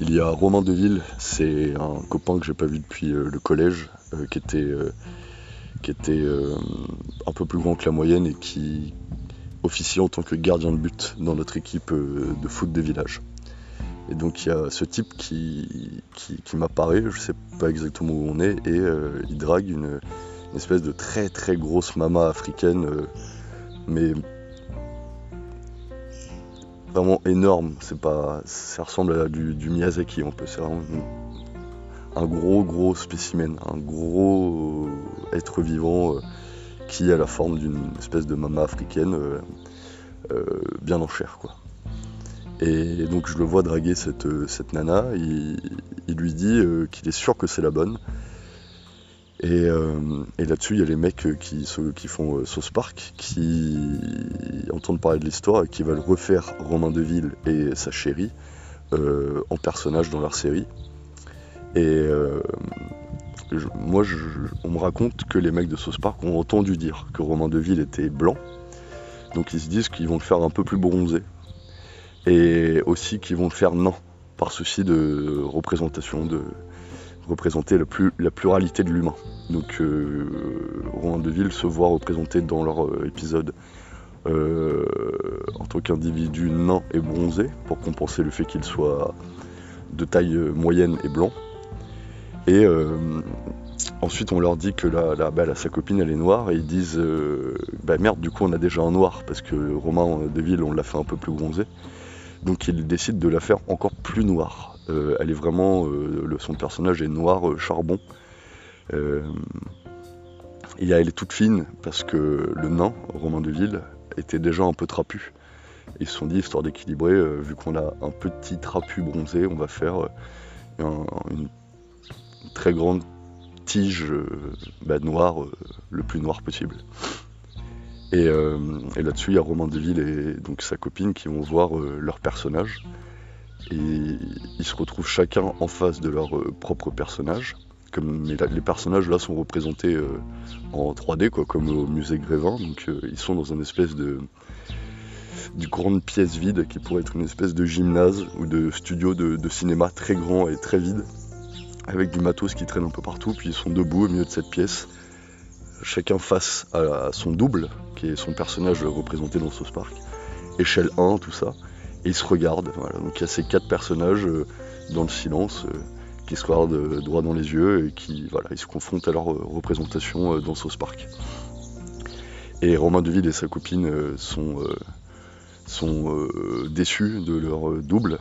Il y a Romain Deville, c'est un copain que j'ai pas vu depuis le collège, qui était, qui était un peu plus grand que la moyenne et qui officie en tant que gardien de but dans notre équipe de foot des villages. Et donc il y a ce type qui, qui, m'apparaît, je sais pas exactement où on est, et euh, il drague une, espèce de très très grosse mama africaine, euh, mais vraiment énorme. C'est pas, ça ressemble à du, Miyazaki un peu. C'est vraiment un gros gros spécimen, un gros être vivant euh, qui a la forme d'une espèce de mama africaine bien en chair quoi. Et donc je le vois draguer cette, euh, nana, il, lui dit euh, qu'il est sûr que c'est la bonne. Et, euh, là-dessus, il y a les mecs qui, qui font Sauce Park, qui entendent parler de l'histoire et qui veulent refaire Romain Deville et sa chérie en personnage dans leur série. Et moi, on me raconte que les mecs de Sauce Park ont entendu dire que Romain Deville était blanc. Donc ils se disent qu'ils vont le faire un peu plus bronzé et aussi qui vont faire non par souci de représentation, de représenter la, pluralité de l'humain. Donc euh, Romain Deville se voit représenté dans leur euh, épisode euh, en tant qu'individu nain et bronzé pour compenser le fait qu'il soit de taille moyenne et blanc. Et ensuite on leur dit que la, bah, sa copine elle est noire et ils disent bah merde du coup on a déjà un noir parce que Romain Deville on l'a fait un peu plus bronzé. Donc il décide de la faire encore plus noire. Euh, elle est vraiment, euh, son personnage est noir euh, charbon. elle est toute fine parce que le nain, Romain de Ville, était déjà un peu trapu. Ils se sont dit, histoire d'équilibrer, vu qu'on a un petit trapu bronzé, on va faire une très grande tige bah, noire, le plus noir possible. Et, là-dessus, il y a Romain Deville et donc sa copine qui vont voir leur personnage. Et ils se retrouvent chacun en face de leur euh, propre personnage. Comme, les personnages là sont représentés en 3D, quoi, comme au musée Grévin. Donc ils sont dans une espèce de, de grande pièce vide qui pourrait être une espèce de gymnase ou de studio de, de cinéma très grand et très vide, avec du matos qui traîne un peu partout. Puis ils sont debout au milieu de cette pièce chacun face à son double, qui est son personnage représenté dans South Park, échelle 1, tout ça, et ils se regardent. Donc il y a ces quatre personnages euh, dans le silence euh, qui se regardent euh, droit dans les yeux et qui voilà, ils se confrontent à leur représentation dans South Park. Et Romain Deville et sa copine sont, sont déçus de leur double.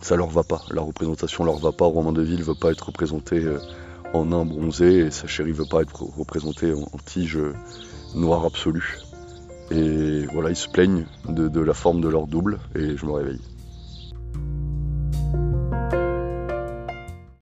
ça leur va pas, la représentation leur va pas. Romain Deville veut pas être représenté en nain bronzé et sa chérie veut pas être représentée en, tige noire absolue. Et voilà, ils se plaignent de, de la forme de leur double et je me réveille.